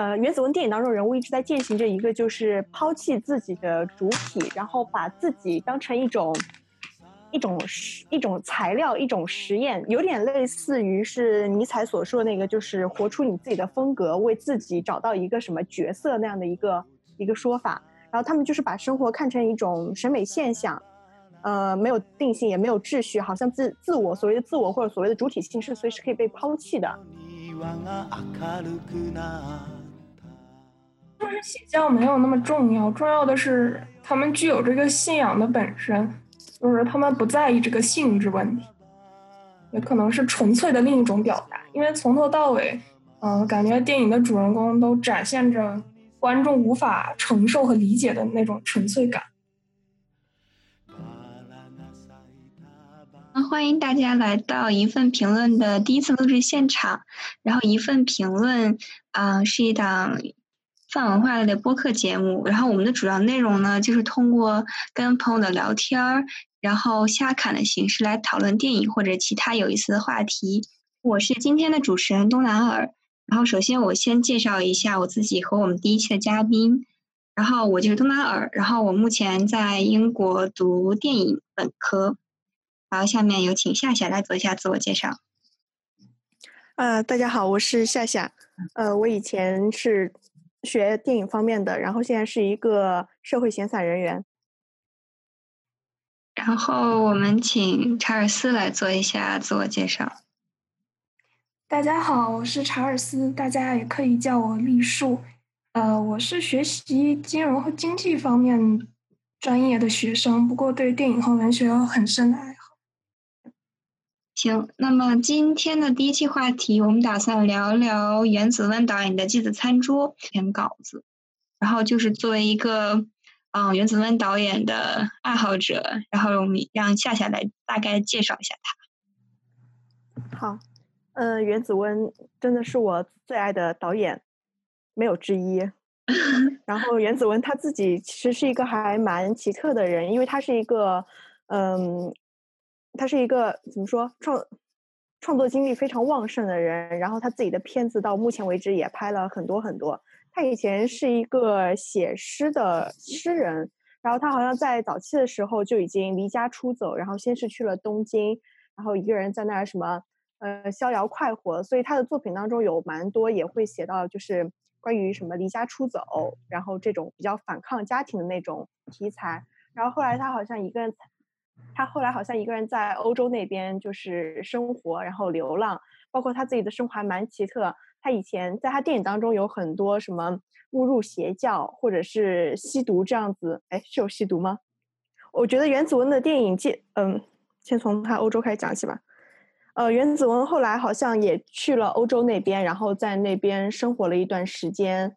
呃，原子文电影当中人物一直在践行着一个就是抛弃自己的主体，然后把自己当成一种一种一种材料，一种实验，有点类似于是尼采所说的那个，就是活出你自己的风格，为自己找到一个什么角色那样的一个一个说法。然后他们就是把生活看成一种审美现象。呃，没有定性，也没有秩序，好像自自我所谓的自我或者所谓的主体性是随时可以被抛弃的。就是邪教没有那么重要，重要的是他们具有这个信仰的本身，就是他们不在意这个性质问题，也可能是纯粹的另一种表达。因为从头到尾，嗯，感觉电影的主人公都展现着观众无法承受和理解的那种纯粹感。欢迎大家来到一份评论的第一次录制现场。然后一份评论，啊，是一档泛文化类的播客节目。然后我们的主要内容呢，就是通过跟朋友的聊天儿，然后瞎侃的形式来讨论电影或者其他有意思的话题。我是今天的主持人东南尔。然后首先我先介绍一下我自己和我们第一期的嘉宾。然后我就是东南尔。然后我目前在英国读电影本科。然后，下面有请夏夏来做一下自我介绍。呃，大家好，我是夏夏。呃，我以前是学电影方面的，然后现在是一个社会闲散人员。然后我们请查尔斯来做一下自我介绍。大家好，我是查尔斯，大家也可以叫我栗树。呃，我是学习金融和经济方面专业的学生，不过对电影和文学有很深的爱好。行，那么今天的第一期话题，我们打算聊聊原子温导演的《祭子餐桌》篇稿子，然后就是作为一个嗯原子温导演的爱好者，然后我们让夏夏来大概介绍一下他。好，呃，原子温真的是我最爱的导演，没有之一。然后原子温他自己其实是一个还蛮奇特的人，因为他是一个嗯。他是一个怎么说创创作精力非常旺盛的人，然后他自己的片子到目前为止也拍了很多很多。他以前是一个写诗的诗人，然后他好像在早期的时候就已经离家出走，然后先是去了东京，然后一个人在那儿什么呃逍遥快活。所以他的作品当中有蛮多也会写到就是关于什么离家出走，然后这种比较反抗家庭的那种题材。然后后来他好像一个人。他后来好像一个人在欧洲那边就是生活，然后流浪，包括他自己的生活还蛮奇特。他以前在他电影当中有很多什么误入邪教或者是吸毒这样子，哎，是有吸毒吗？我觉得原子文的电影介，嗯，先从他欧洲开始讲起吧。呃，原子文后来好像也去了欧洲那边，然后在那边生活了一段时间。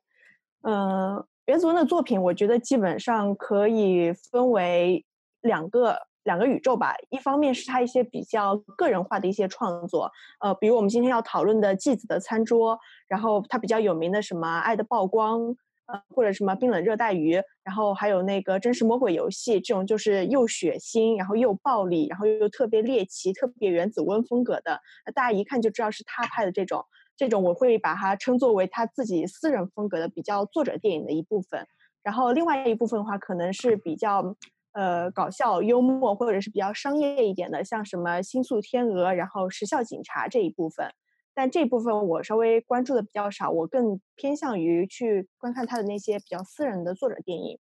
嗯，原子文的作品，我觉得基本上可以分为两个。两个宇宙吧，一方面是他一些比较个人化的一些创作，呃，比如我们今天要讨论的《继子的餐桌》，然后他比较有名的什么《爱的曝光》，呃，或者什么《冰冷热带鱼》，然后还有那个《真实魔鬼游戏》，这种就是又血腥，然后又暴力，然后又特别猎奇、特别原子温风格的，大家一看就知道是他拍的这种，这种我会把它称作为他自己私人风格的比较作者电影的一部分。然后另外一部分的话，可能是比较。呃，搞笑幽默或者是比较商业一点的，像什么《星宿天鹅》，然后《时效警察》这一部分，但这部分我稍微关注的比较少，我更偏向于去观看他的那些比较私人的作者电影。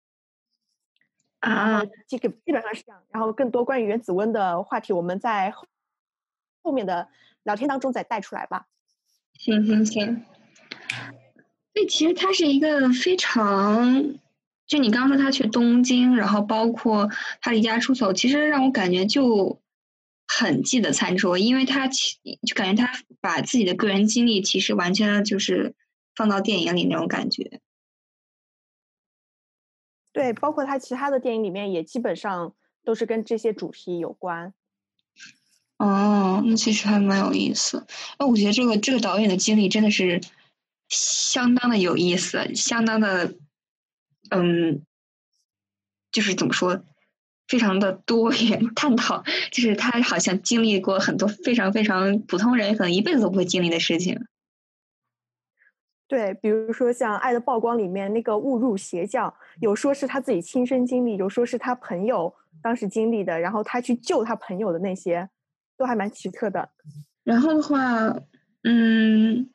啊，这个基本上是这样。然后更多关于原子温的话题，我们在后面的聊天当中再带出来吧。行行行。所以其实他是一个非常。就你刚刚说他去东京，然后包括他离家出走，其实让我感觉就很记得餐桌，因为他其就感觉他把自己的个人经历其实完全就是放到电影里那种感觉。对，包括他其他的电影里面也基本上都是跟这些主题有关。哦，那其实还蛮有意思。那我觉得这个这个导演的经历真的是相当的有意思，相当的。嗯，就是怎么说，非常的多元 探讨，就是他好像经历过很多非常非常普通人可能一辈子都不会经历的事情。对，比如说像《爱的曝光》里面那个误入邪教，有说是他自己亲身经历，有说是他朋友当时经历的，然后他去救他朋友的那些，都还蛮奇特的。然后的话，嗯，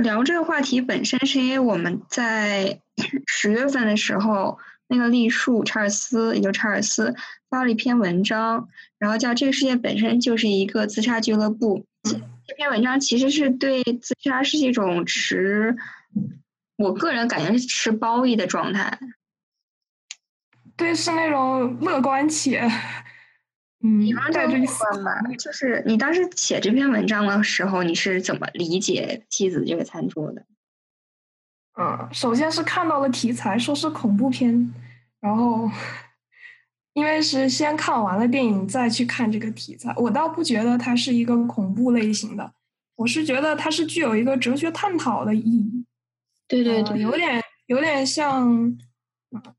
聊这个话题本身是因为我们在 十月份的时候，那个栗树查尔斯，也就查尔斯发了一篇文章，然后叫《这个世界本身就是一个自杀俱乐部》。这篇文章其实是对自杀是一种持，我个人感觉是持褒义的状态。对，是那种乐观且，嗯，带着一丝嘛。就是你当时写这篇文章的时候，你是怎么理解妻子这个餐桌的？嗯，首先是看到了题材，说是恐怖片，然后。因为是先看完了电影再去看这个题材，我倒不觉得它是一个恐怖类型的，我是觉得它是具有一个哲学探讨的意义。对对对，有点有点像，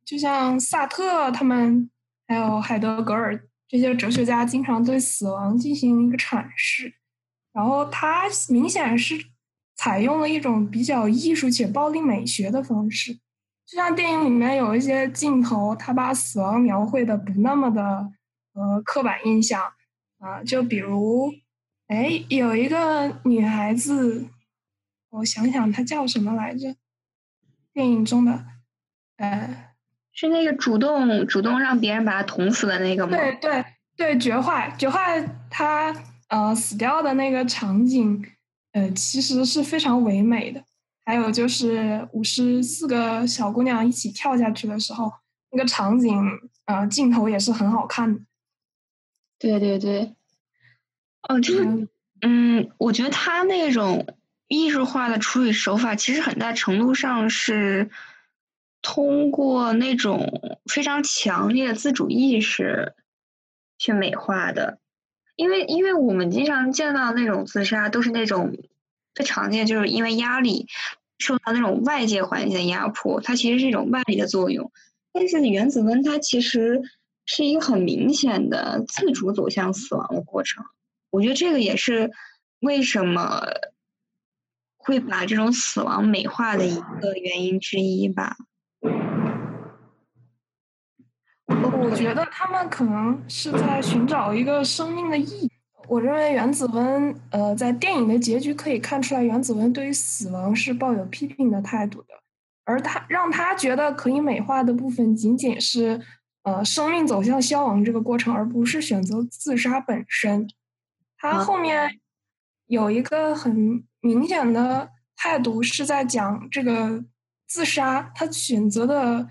就像萨特他们还有海德格尔这些哲学家经常对死亡进行一个阐释，然后他明显是采用了一种比较艺术且暴力美学的方式。就像电影里面有一些镜头，他把死亡描绘的不那么的呃刻板印象啊，就比如，哎，有一个女孩子，我想想她叫什么来着？电影中的，呃，是那个主动主动让别人把他捅死的那个吗？对对对，绝坏绝坏，他呃死掉的那个场景，呃，其实是非常唯美的。还有就是五十四个小姑娘一起跳下去的时候，那个场景，呃，镜头也是很好看的。对对对，哦，就是，嗯，我觉得他那种艺术化的处理手法，其实很大程度上是通过那种非常强烈的自主意识去美化的。因为，因为我们经常见到那种自杀，都是那种。最常见就是因为压力，受到那种外界环境的压迫，它其实是一种外力的作用。但是原子温它其实是一个很明显的自主走向死亡的过程。我觉得这个也是为什么会把这种死亡美化的一个原因之一吧。我觉得他们可能是在寻找一个生命的意义。我认为原子温，呃，在电影的结局可以看出来，原子温对于死亡是抱有批评的态度的，而他让他觉得可以美化的部分，仅仅是，呃，生命走向消亡这个过程，而不是选择自杀本身。他后面有一个很明显的态度，是在讲这个自杀，他选择的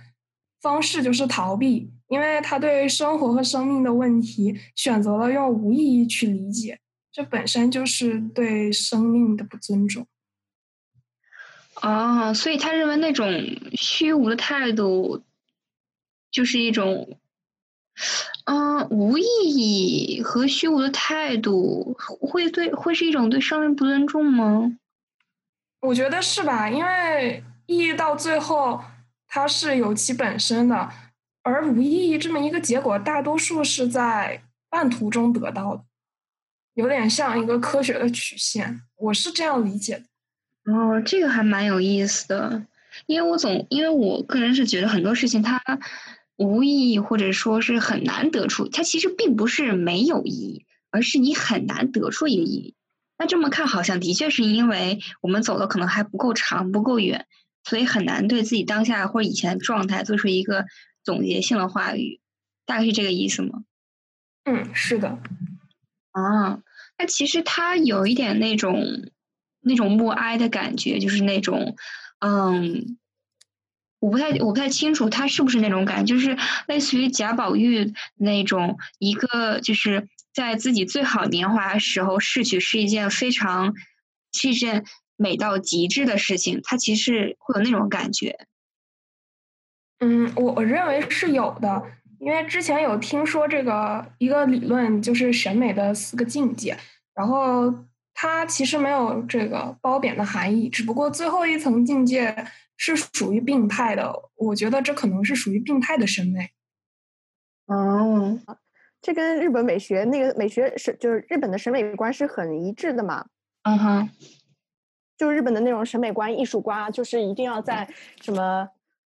方式就是逃避。因为他对生活和生命的问题选择了用无意义去理解，这本身就是对生命的不尊重。哦，所以他认为那种虚无的态度，就是一种，嗯，无意义和虚无的态度会对会是一种对生命不尊重吗？我觉得是吧，因为意义到最后它是有其本身的。而无意义这么一个结果，大多数是在半途中得到的，有点像一个科学的曲线，我是这样理解的。哦，这个还蛮有意思的，因为我总因为我个人是觉得很多事情它无意义，或者说是很难得出，它其实并不是没有意义，而是你很难得出一个意义。那这么看，好像的确是因为我们走的可能还不够长、不够远，所以很难对自己当下或以前的状态做出一个。总结性的话语，大概是这个意思吗？嗯，是的。啊，那其实他有一点那种那种默哀的感觉，就是那种，嗯，我不太我不太清楚他是不是那种感觉，就是类似于贾宝玉那种一个就是在自己最好年华的时候逝去是一件非常是一件美到极致的事情，它其实会有那种感觉。嗯，我我认为是有的，因为之前有听说这个一个理论，就是审美的四个境界，然后它其实没有这个褒贬的含义，只不过最后一层境界是属于病态的，我觉得这可能是属于病态的审美。哦，这跟日本美学那个美学是就是日本的审美观是很一致的嘛？嗯哼。就日本的那种审美观、艺术观啊，就是一定要在什么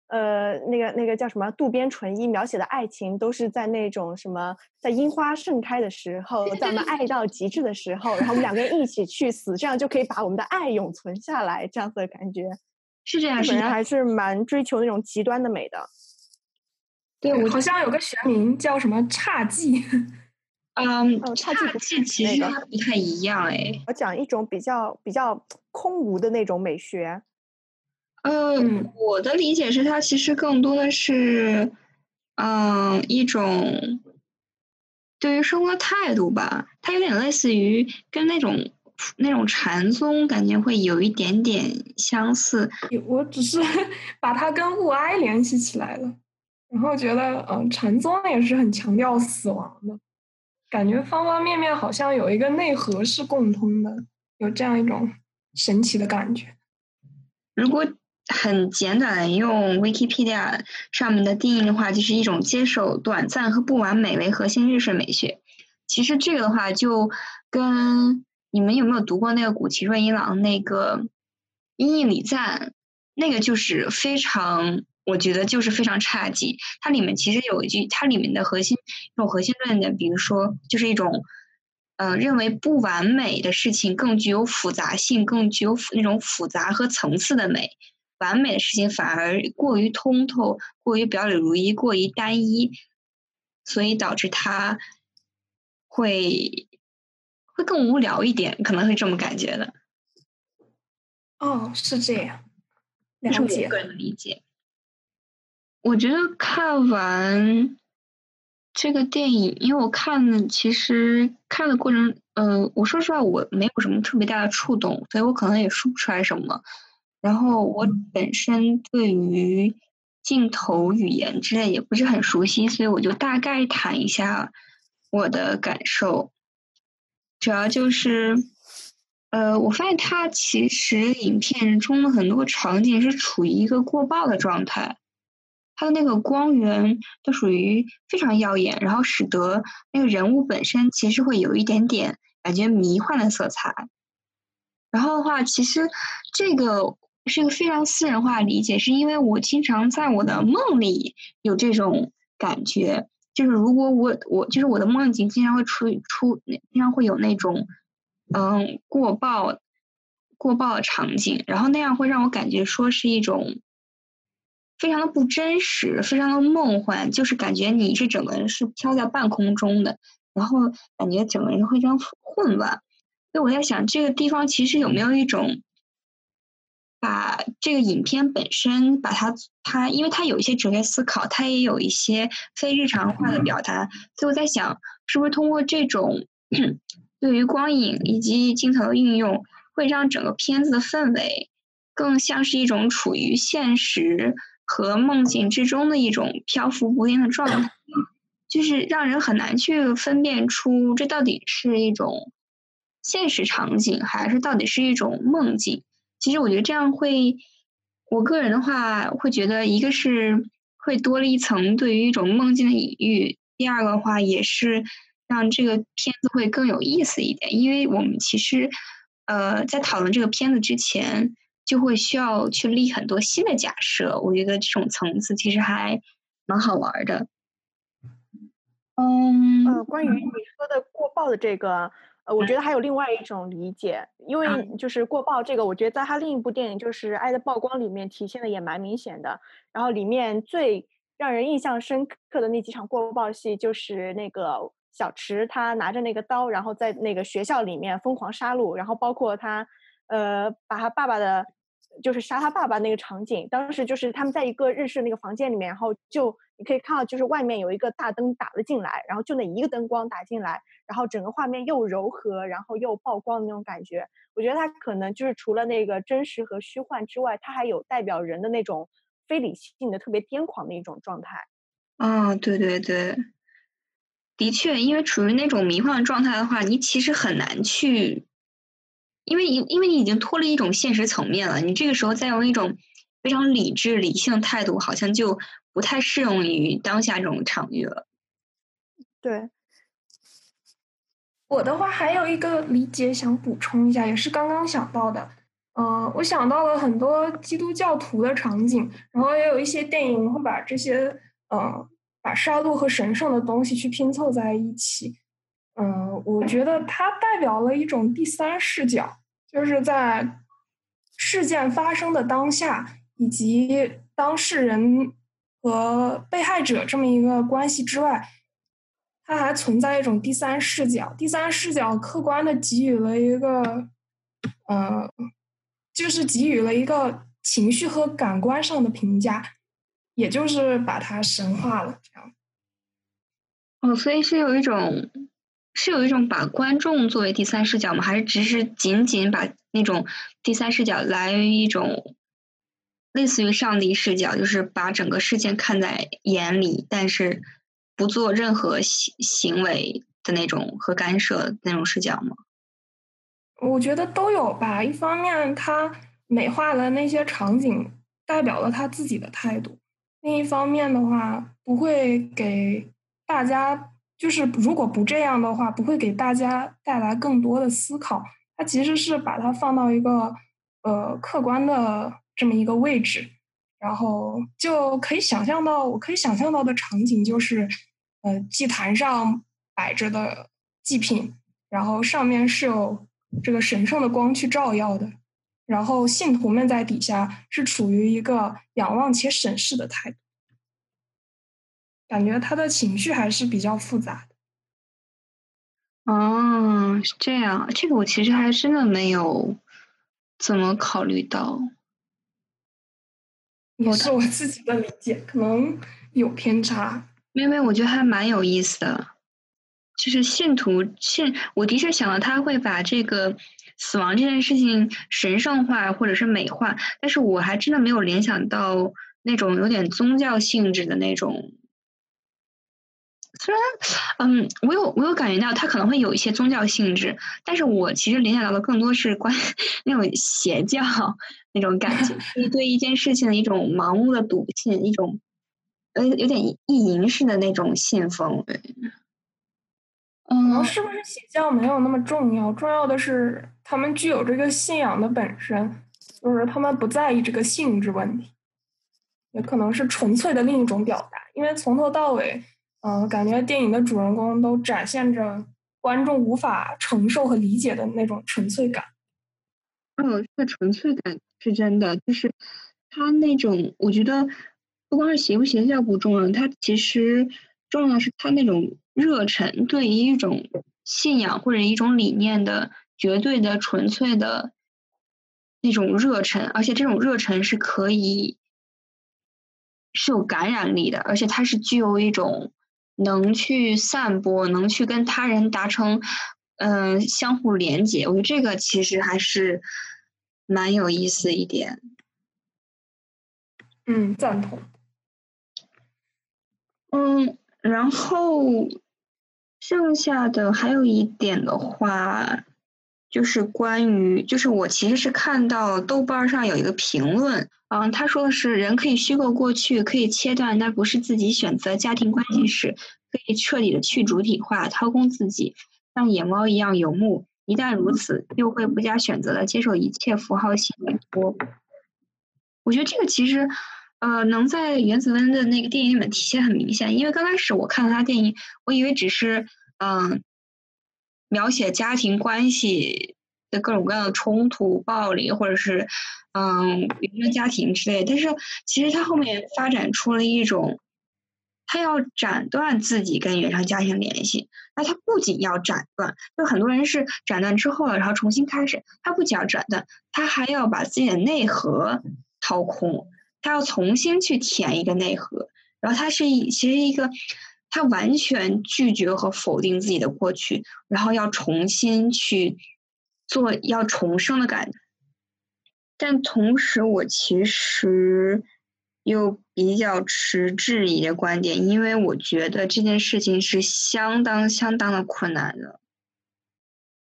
呃那个那个叫什么渡边淳一描写的爱情，都是在那种什么在樱花盛开的时候，在我们爱到极致的时候，然后我们两个人一起去死，这样就可以把我们的爱永存下来，这样子的感觉。是这样，日本人还是蛮追求那种极端的美的。对，我好像有个学名叫什么侘寂。嗯，侘寂其实它不太一样哎。我讲一种比较比较空无的那种美学。嗯，我的理解是，它其实更多的是，嗯，一种对于生活态度吧。它有点类似于跟那种那种禅宗感觉会有一点点相似。我只是 把它跟物哀联系起来了，然后觉得，嗯，禅宗也是很强调死亡的。感觉方方面面好像有一个内核是共通的，有这样一种神奇的感觉。如果很简短用 Wikipedia 上面的定义的话，就是一种接受短暂和不完美为核心日式美学。其实这个的话，就跟你们有没有读过那个古崎润一郎那个《音译礼赞》，那个就是非常。我觉得就是非常差劲。它里面其实有一句，它里面的核心一种核心论点，比如说，就是一种，呃，认为不完美的事情更具有复杂性，更具有那种复杂和层次的美；完美的事情反而过于通透，过于表里如一，过于单一，所以导致它会会更无聊一点，可能会这么感觉的。哦，是这样，了解。个人的理解。我觉得看完这个电影，因为我看的其实看的过程，呃，我说实话我没有什么特别大的触动，所以我可能也说不出来什么。然后我本身对于镜头语言之类也不是很熟悉，所以我就大概谈一下我的感受。主要就是，呃，我发现它其实影片中的很多场景是处于一个过曝的状态。它的那个光源都属于非常耀眼，然后使得那个人物本身其实会有一点点感觉迷幻的色彩。然后的话，其实这个是一个非常私人化的理解，是因为我经常在我的梦里有这种感觉，就是如果我我就是我的梦境经常会出出经常会有那种嗯过曝过曝的场景，然后那样会让我感觉说是一种。非常的不真实，非常的梦幻，就是感觉你是整个人是飘在半空中的，然后感觉整个人非常混乱。所以我在想，这个地方其实有没有一种，把这个影片本身把它它，因为它有一些哲学思考，它也有一些非日常化的表达。所以我在想，是不是通过这种对于光影以及镜头的运用，会让整个片子的氛围更像是一种处于现实。和梦境之中的一种漂浮不定的状态，就是让人很难去分辨出这到底是一种现实场景，还是到底是一种梦境。其实我觉得这样会，我个人的话会觉得，一个是会多了一层对于一种梦境的隐喻，第二个话也是让这个片子会更有意思一点。因为我们其实，呃，在讨论这个片子之前。就会需要去立很多新的假设，我觉得这种层次其实还蛮好玩的。嗯，呃，关于你说的过曝的这个，呃，我觉得还有另外一种理解，因为就是过曝这个，我觉得在他另一部电影就是《爱的曝光》里面体现的也蛮明显的。然后里面最让人印象深刻的那几场过曝戏，就是那个小池他拿着那个刀，然后在那个学校里面疯狂杀戮，然后包括他。呃，把他爸爸的，就是杀他爸爸那个场景，当时就是他们在一个日式那个房间里面，然后就你可以看到，就是外面有一个大灯打了进来，然后就那一个灯光打进来，然后整个画面又柔和，然后又曝光的那种感觉。我觉得它可能就是除了那个真实和虚幻之外，它还有代表人的那种非理性的、特别癫狂的一种状态。嗯，对对对，的确，因为处于那种迷幻状态的话，你其实很难去。因为因因为你已经脱离一种现实层面了，你这个时候再用一种非常理智理性态度，好像就不太适用于当下这种场域了。对，我的话还有一个理解想补充一下，也是刚刚想到的，呃，我想到了很多基督教徒的场景，然后也有一些电影会把这些，呃，把杀戮和神圣的东西去拼凑在一起。嗯，我觉得它代表了一种第三视角，就是在事件发生的当下，以及当事人和被害者这么一个关系之外，它还存在一种第三视角。第三视角客观的给予了一个，呃。就是给予了一个情绪和感官上的评价，也就是把它神化了，这样。哦，所以是有一种，是有一种把观众作为第三视角吗？还是只是仅仅把那种第三视角来源于一种类似于上帝视角，就是把整个事件看在眼里，但是不做任何行行为的那种和干涉那种视角吗？我觉得都有吧。一方面，他美化了那些场景，代表了他自己的态度；另一方面的话，不会给大家，就是如果不这样的话，不会给大家带来更多的思考。它其实是把它放到一个呃客观的这么一个位置，然后就可以想象到，我可以想象到的场景就是，呃，祭坛上摆着的祭品，然后上面是有。这个神圣的光去照耀的，然后信徒们在底下是处于一个仰望且审视的态度，感觉他的情绪还是比较复杂的。哦，是这样，这个我其实还真的没有怎么考虑到，也是我自己的理解，可能有偏差。因为我觉得还蛮有意思的。就是信徒信，我的确想到他会把这个死亡这件事情神圣化或者是美化，但是我还真的没有联想到那种有点宗教性质的那种。虽然，嗯，我有我有感觉到它可能会有一些宗教性质，但是我其实联想到的更多是关 那种邪教那种感觉，是对一件事情的一种盲目的笃信，一种呃有点意淫式的那种信奉。嗯，是不是邪教没有那么重要？重要的是他们具有这个信仰的本身，就是他们不在意这个性质问题，也可能是纯粹的另一种表达。因为从头到尾，嗯，感觉电影的主人公都展现着观众无法承受和理解的那种纯粹感。嗯，这个纯粹感是真的，就是他那种，我觉得不光是邪不邪教不重要，他其实重要的是他那种。热忱对于一种信仰或者一种理念的绝对的纯粹的那种热忱，而且这种热忱是可以是有感染力的，而且它是具有一种能去散播、能去跟他人达成嗯相互连接。我觉得这个其实还是蛮有意思一点。嗯，赞同。嗯，然后。剩下的还有一点的话，就是关于，就是我其实是看到豆瓣上有一个评论，嗯，他说的是人可以虚构过去，可以切断，但不是自己选择家庭关系时，可以彻底的去主体化，掏空自己，像野猫一样游牧。一旦如此，又会不加选择的接受一切符号性委托。我觉得这个其实。呃，能在原子温的那个电影里面体现很明显，因为刚开始我看到他电影，我以为只是嗯描写家庭关系的各种各样的冲突、暴力，或者是嗯原生家庭之类，但是其实他后面发展出了一种，他要斩断自己跟原生家庭联系，那他不仅要斩断，就很多人是斩断之后了，然后重新开始，他不仅要斩断，他还要把自己的内核掏空。他要重新去填一个内核，然后他是一其实一个，他完全拒绝和否定自己的过去，然后要重新去做要重生的感觉。但同时，我其实又比较持质疑的观点，因为我觉得这件事情是相当相当的困难的。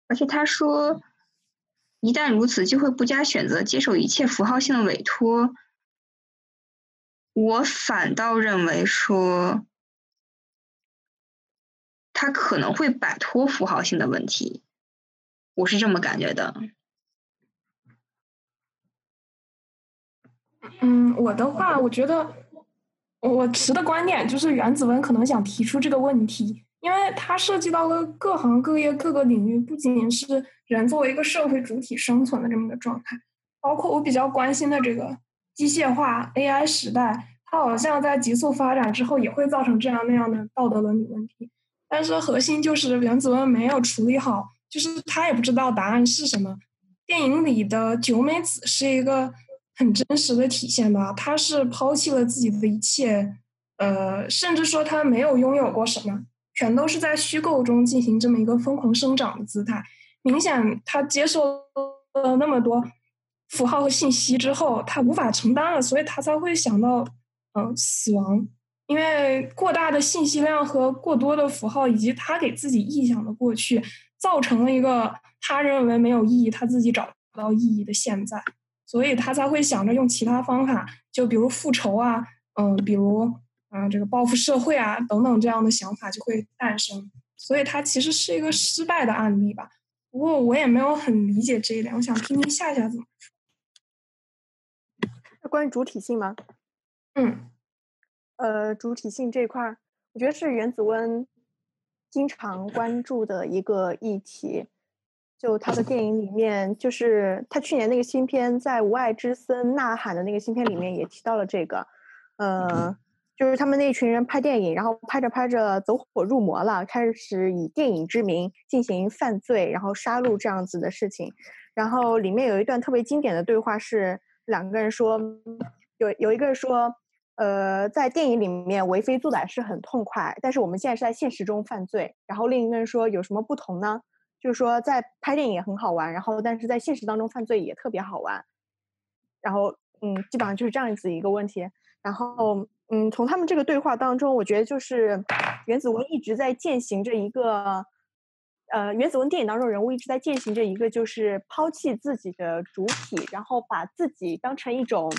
而且他说，一旦如此，就会不加选择接受一切符号性的委托。我反倒认为说，他可能会摆脱符号性的问题，我是这么感觉的。嗯，我的话，我觉得我持的观点就是原子文可能想提出这个问题，因为它涉及到了各行各业各个领域，不仅仅是人作为一个社会主体生存的这么个状态，包括我比较关心的这个机械化 AI 时代，它好像在急速发展之后也会造成这样那样的道德伦理问题。但是核心就是原子文没有处理好，就是他也不知道答案是什么。电影里的九美子是一个很真实的体现吧，她是抛弃了自己的一切，呃，甚至说她没有拥有过什么，全都是在虚构中进行这么一个疯狂生长的姿态。明显她接受了那么多符号和信息之后，她无法承担了，所以她才会想到，嗯，死亡。因为过大的信息量和过多的符号，以及他给自己臆想的过去，造成了一个他认为没有意义、他自己找不到意义的现在，所以他才会想着用其他方法，就比如复仇啊，嗯，比如啊这个报复社会啊等等这样的想法就会诞生。所以他其实是一个失败的案例吧。不过我也没有很理解这一点，我想听听夏夏怎么说。那关于主体性吗？嗯。呃，主体性这一块儿，我觉得是原子温经常关注的一个议题。就他的电影里面，就是他去年那个新片在《无爱之森呐喊》的那个新片里面也提到了这个。呃，就是他们那群人拍电影，然后拍着拍着走火入魔了，开始以电影之名进行犯罪，然后杀戮这样子的事情。然后里面有一段特别经典的对话是两个人说，有有一个人说。呃，在电影里面为非作歹是很痛快，但是我们现在是在现实中犯罪。然后另一个人说有什么不同呢？就是说在拍电影也很好玩，然后但是在现实当中犯罪也特别好玩。然后嗯，基本上就是这样子一个问题。然后嗯，从他们这个对话当中，我觉得就是原子文一直在践行着一个，呃，原子文电影当中人物一直在践行着一个，就是抛弃自己的主体，然后把自己当成一种。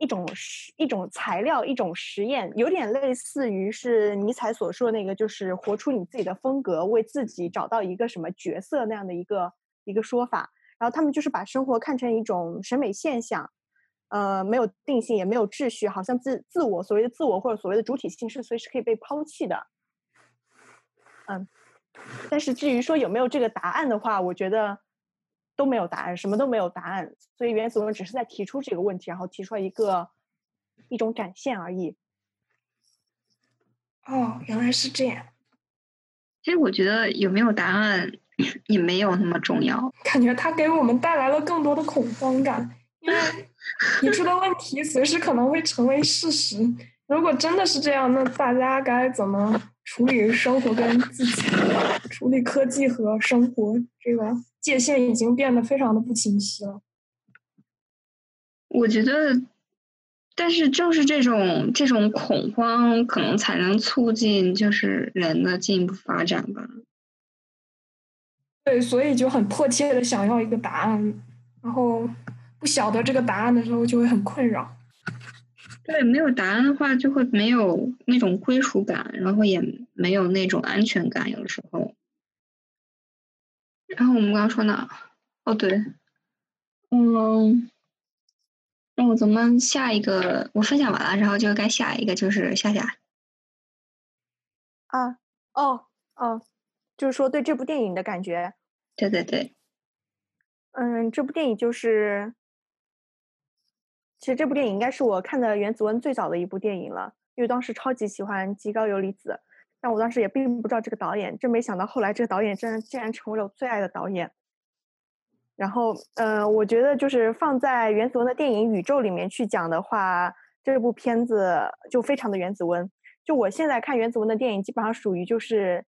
一种实一种材料，一种实验，有点类似于是尼采所说的那个，就是活出你自己的风格，为自己找到一个什么角色那样的一个一个说法。然后他们就是把生活看成一种审美现象，呃，没有定性，也没有秩序，好像自自我所谓的自我或者所谓的主体性是随时可以被抛弃的。嗯，但是至于说有没有这个答案的话，我觉得。都没有答案，什么都没有答案，所以原子论只是在提出这个问题，然后提出来一个一种展现而已。哦，原来是这样。其实我觉得有没有答案也没有那么重要，感觉它给我们带来了更多的恐慌感，因为提出的问题随时可能会成为事实。如果真的是这样，那大家该怎么处理生活跟自己，处理科技和生活这个？界限已经变得非常的不清晰了。我觉得，但是正是这种这种恐慌，可能才能促进就是人的进一步发展吧。对，所以就很迫切的想要一个答案，然后不晓得这个答案的时候就会很困扰。对，没有答案的话，就会没有那种归属感，然后也没有那种安全感，有的时候。然后我们刚刚说哪？哦对，嗯，那我咱们下一个我分享完了，然后就该下一个就是夏夏。啊，哦哦，就是说对这部电影的感觉。对对对。嗯，这部电影就是，其实这部电影应该是我看的原子温最早的一部电影了，因为当时超级喜欢极高游离子。但我当时也并不知道这个导演，真没想到后来这个导演真竟然成为了我最爱的导演。然后，呃，我觉得就是放在原子温的电影宇宙里面去讲的话，这部片子就非常的原子温。就我现在看原子温的电影，基本上属于就是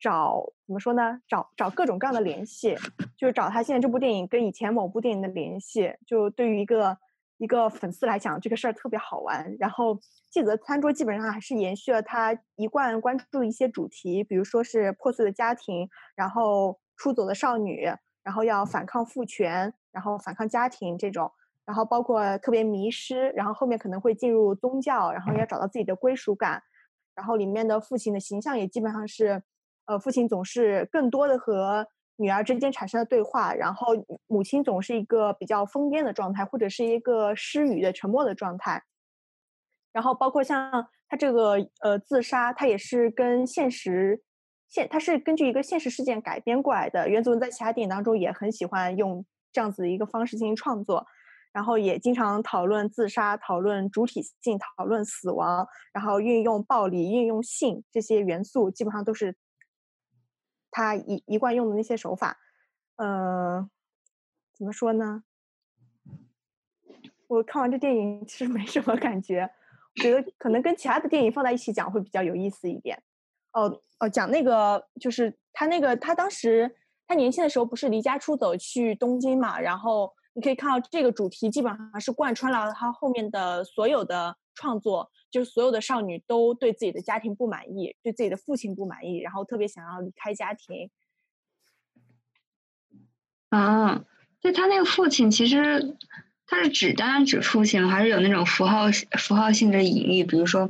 找怎么说呢？找找各种各样的联系，就是找他现在这部电影跟以前某部电影的联系。就对于一个一个粉丝来讲，这个事儿特别好玩。然后。记得餐桌基本上还是延续了他一贯关注的一些主题，比如说是破碎的家庭，然后出走的少女，然后要反抗父权，然后反抗家庭这种，然后包括特别迷失，然后后面可能会进入宗教，然后要找到自己的归属感，然后里面的父亲的形象也基本上是，呃，父亲总是更多的和女儿之间产生的对话，然后母亲总是一个比较疯癫的状态，或者是一个失语的沉默的状态。然后包括像他这个呃自杀，他也是跟现实现，他是根据一个现实事件改编过来的。袁子文在其他电影当中也很喜欢用这样子的一个方式进行创作，然后也经常讨论自杀、讨论主体性、讨论死亡，然后运用暴力、运用性这些元素，基本上都是。他一一贯用的那些手法，呃，怎么说呢？我看完这电影其实没什么感觉，我觉得可能跟其他的电影放在一起讲会比较有意思一点。哦哦，讲那个就是他那个他当时他年轻的时候不是离家出走去东京嘛，然后你可以看到这个主题基本上是贯穿了他后面的所有的创作。就是所有的少女都对自己的家庭不满意，对自己的父亲不满意，然后特别想要离开家庭。啊，对他那个父亲，其实他是指单单指父亲，还是有那种符号符号性的隐喻？比如说，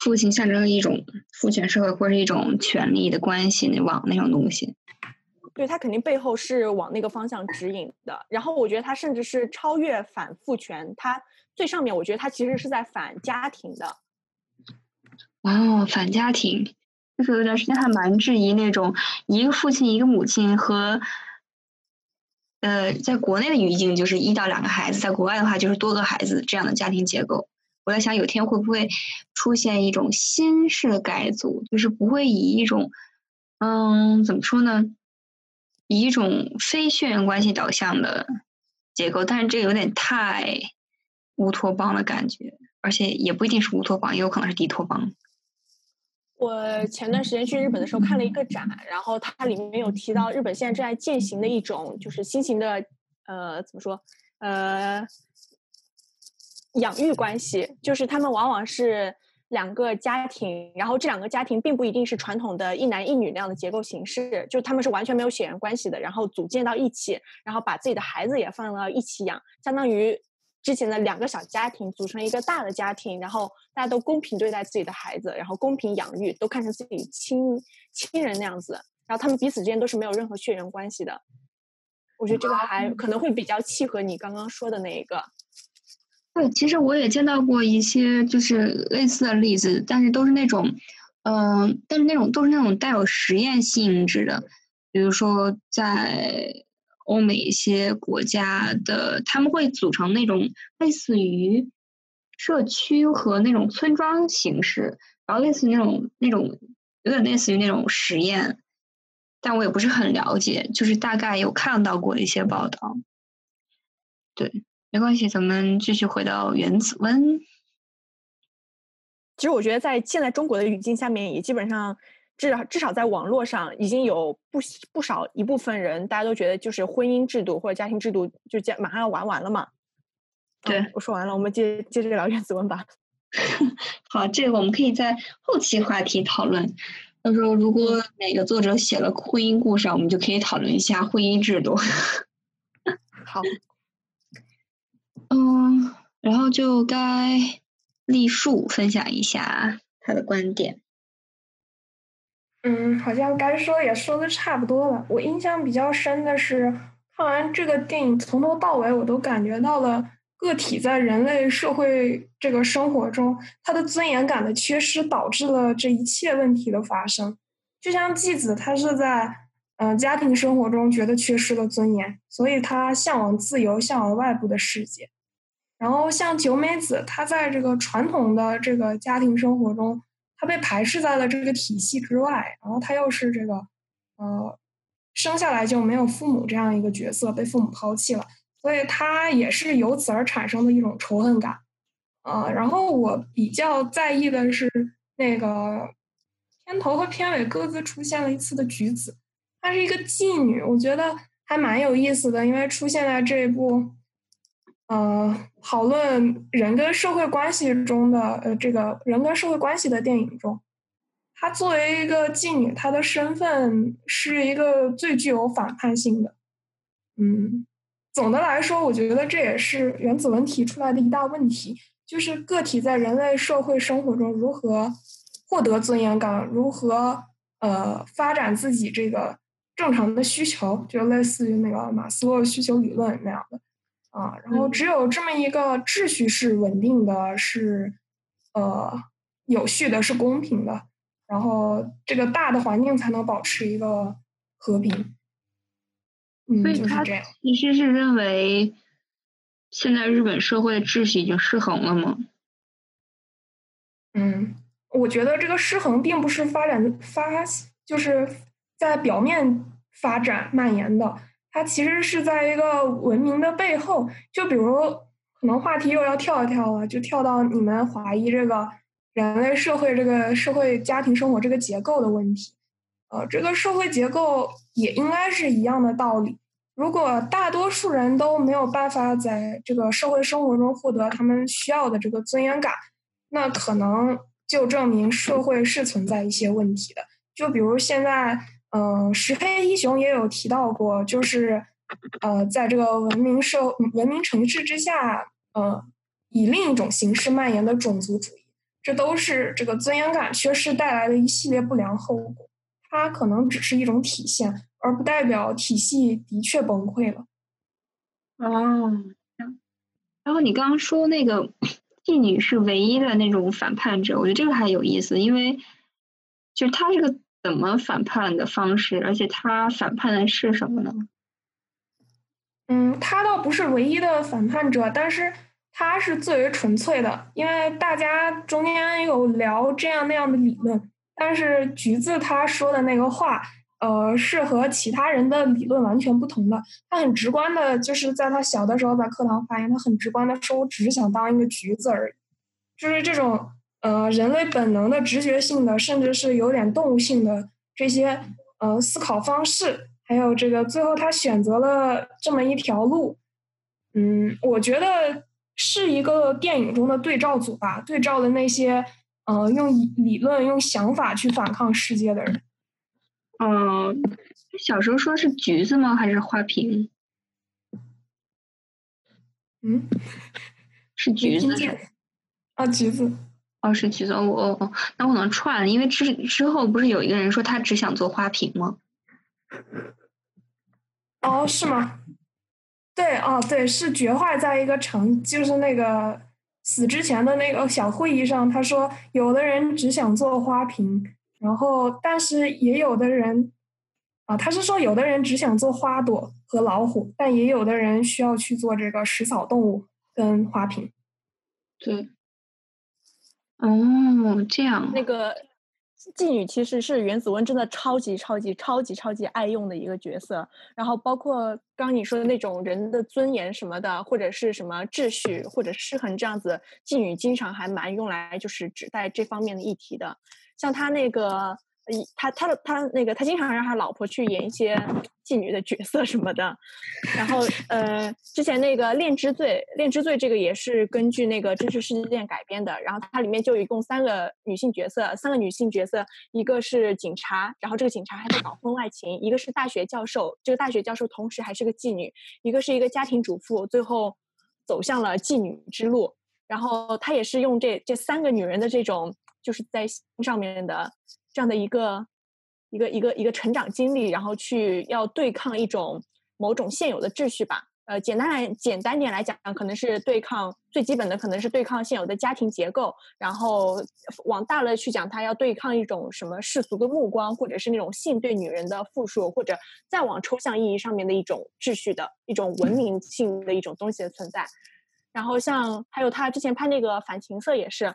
父亲象征了一种父权社会或者一种权力的关系那往那种东西。对他肯定背后是往那个方向指引的。然后我觉得他甚至是超越反父权，他。最上面，我觉得他其实是在反家庭的。哦，反家庭，就是有段时间还蛮质疑那种一个父亲一个母亲和，呃，在国内的语境就是一到两个孩子，在国外的话就是多个孩子这样的家庭结构。我在想，有天会不会出现一种新式的改组，就是不会以一种，嗯，怎么说呢，以一种非血缘关系导向的结构，但是这个有点太。乌托邦的感觉，而且也不一定是乌托邦，也有可能是迪托邦。我前段时间去日本的时候看了一个展，然后它里面有提到日本现在正在践行的一种就是新型的呃怎么说呃养育关系，就是他们往往是两个家庭，然后这两个家庭并不一定是传统的一男一女那样的结构形式，就他们是完全没有血缘关系的，然后组建到一起，然后把自己的孩子也放到一起养，相当于。之前的两个小家庭组成一个大的家庭，然后大家都公平对待自己的孩子，然后公平养育，都看成自己亲亲人那样子。然后他们彼此之间都是没有任何血缘关系的。我觉得这个还可能会比较契合你刚刚说的那一个。对，其实我也见到过一些就是类似的例子，但是都是那种，嗯，但是那种都是那种带有实验性质的，比如说在。欧美一些国家的，他们会组成那种类似于社区和那种村庄形式，然后类似于那种那种有点类似于那种实验，但我也不是很了解，就是大概有看到过一些报道。对，没关系，咱们继续回到原子温。其实我觉得在现在中国的语境下面，也基本上。至少至少在网络上已经有不不少一部分人，大家都觉得就是婚姻制度或者家庭制度就将马上要玩完了嘛。对，我说完了，我们接接着聊原子文吧。好，这个我们可以在后期话题讨论。到时候如果哪个作者写了婚姻故事，我们就可以讨论一下婚姻制度。好。嗯，然后就该立树分享一下他的观点。嗯，好像该说也说的差不多了。我印象比较深的是，看完这个电影从头到尾，我都感觉到了个体在人类社会这个生活中，他的尊严感的缺失，导致了这一切问题的发生。就像继子，他是在嗯家庭生活中觉得缺失了尊严，所以他向往自由，向往外部的世界。然后像九美子，她在这个传统的这个家庭生活中。他被排斥在了这个体系之外，然后他又是这个，呃，生下来就没有父母这样一个角色，被父母抛弃了，所以他也是由此而产生的一种仇恨感，啊，然后我比较在意的是那个片头和片尾各自出现了一次的橘子，她是一个妓女，我觉得还蛮有意思的，因为出现在这一部。呃，讨论人跟社会关系中的呃，这个人跟社会关系的电影中，她作为一个妓女，她的身份是一个最具有反叛性的。嗯，总的来说，我觉得这也是原子文提出来的一大问题，就是个体在人类社会生活中如何获得尊严感，如何呃发展自己这个正常的需求，就类似于那个马斯洛需求理论那样的啊。然后只有这么一个秩序是稳定的，是呃有序的，是公平的，然后这个大的环境才能保持一个和平。嗯，就是这样。其实是认为现在日本社会的秩序已经失衡了吗？嗯，我觉得这个失衡并不是发展发，就是在表面发展蔓延的，它其实是在一个文明的背后。就比如，可能话题又要跳一跳了，就跳到你们怀疑这个人类社会这个社会家庭生活这个结构的问题。呃，这个社会结构也应该是一样的道理。如果大多数人都没有办法在这个社会生活中获得他们需要的这个尊严感。那可能就证明社会是存在一些问题的，就比如现在，嗯，石黑一雄也有提到过，就是，呃，在这个文明社文明城市之下，呃，以另一种形式蔓延的种族主义，这都是这个尊严感缺失带来的一系列不良后果。它可能只是一种体现，而不代表体系的确崩溃了。哦，然后你刚刚说那个。妓女是唯一的那种反叛者，我觉得这个还有意思，因为就是他这个怎么反叛的方式，而且他反叛的是什么呢？嗯，他倒不是唯一的反叛者，但是他是最为纯粹的，因为大家中间有聊这样那样的理论，但是橘子他说的那个话。呃，是和其他人的理论完全不同的。他很直观的，就是在他小的时候在课堂发言，他很直观的说：“我只是想当一个橘子而已。”就是这种呃人类本能的、直觉性的，甚至是有点动物性的这些呃思考方式，还有这个最后他选择了这么一条路。嗯，我觉得是一个电影中的对照组吧，对照的那些呃用理论、用想法去反抗世界的人。嗯，小时候说是橘子吗？还是花瓶？嗯，是橘子。啊，橘子。哦，是橘子。哦哦哦，那我能串了，因为之之后不是有一个人说他只想做花瓶吗？哦，是吗？对，哦，对，是绝坏在一个城，就是那个死之前的那个小会议上，他说有的人只想做花瓶。然后，但是也有的人，啊，他是说有的人只想做花朵和老虎，但也有的人需要去做这个食草动物跟花瓶。对，哦，这样。那个妓女其实是原子温真的超级超级超级超级爱用的一个角色。然后包括刚你说的那种人的尊严什么的，或者是什么秩序或者失衡这样子，妓女经常还蛮用来就是指代这方面的议题的。像他那个，他他的他那个，他经常让他老婆去演一些妓女的角色什么的。然后，呃，之前那个《恋之罪》，《恋之罪》这个也是根据那个真实事件改编的。然后它里面就一共三个女性角色，三个女性角色，一个是警察，然后这个警察还在搞婚外情；一个是大学教授，这个大学教授同时还是个妓女；一个是一个家庭主妇，最后走向了妓女之路。然后他也是用这这三个女人的这种。就是在上面的这样的一个一个一个一个成长经历，然后去要对抗一种某种现有的秩序吧。呃，简单来简单点来讲，可能是对抗最基本的，可能是对抗现有的家庭结构。然后往大了去讲，他要对抗一种什么世俗的目光，或者是那种性对女人的附属，或者再往抽象意义上面的一种秩序的一种文明性的一种东西的存在。然后像还有他之前拍那个反情色也是。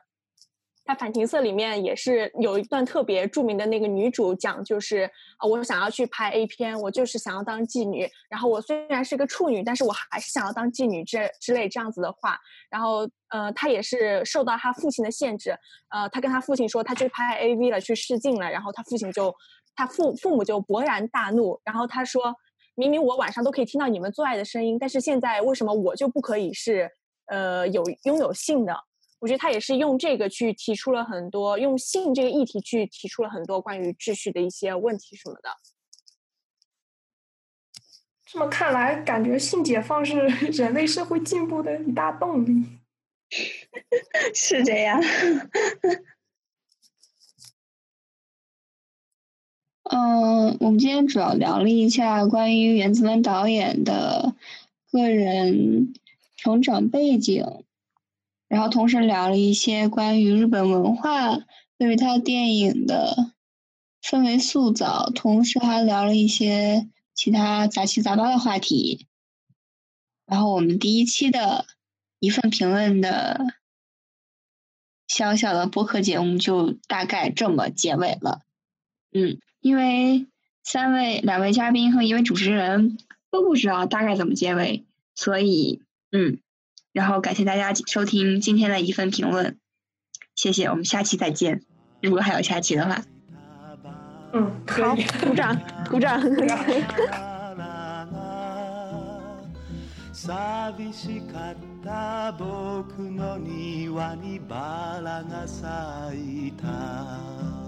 在反情色里面也是有一段特别著名的那个女主讲，就是啊，我想要去拍 A 片，我就是想要当妓女。然后我虽然是个处女，但是我还是想要当妓女之之类这样子的话。然后呃，她也是受到她父亲的限制，呃，她跟她父亲说她去拍 AV 了，去试镜了。然后她父亲就，她父父母就勃然大怒。然后他说明明我晚上都可以听到你们做爱的声音，但是现在为什么我就不可以是呃有拥有性的？我觉得他也是用这个去提出了很多，用性这个议题去提出了很多关于秩序的一些问题什么的。这么看来，感觉性解放是 人类社会进步的一大动力。是这样。嗯，我们今天主要聊了一下关于袁子文导演的个人成长背景，然后同时聊了一些关于日本文化对于他电影的氛围塑造，同时还聊了一些其他杂七杂八的话题。然后我们第一期的一份评论的小小的播客节目就大概这么结尾了。嗯，因为三位两位嘉宾和一位主持人都不知道大概怎么结尾，所以嗯，然后感谢大家收听今天的一份评论，谢谢，我们下期再见，如果还有下期的话。嗯，好，鼓掌，鼓掌。寂しかった僕の庭にバラが咲いた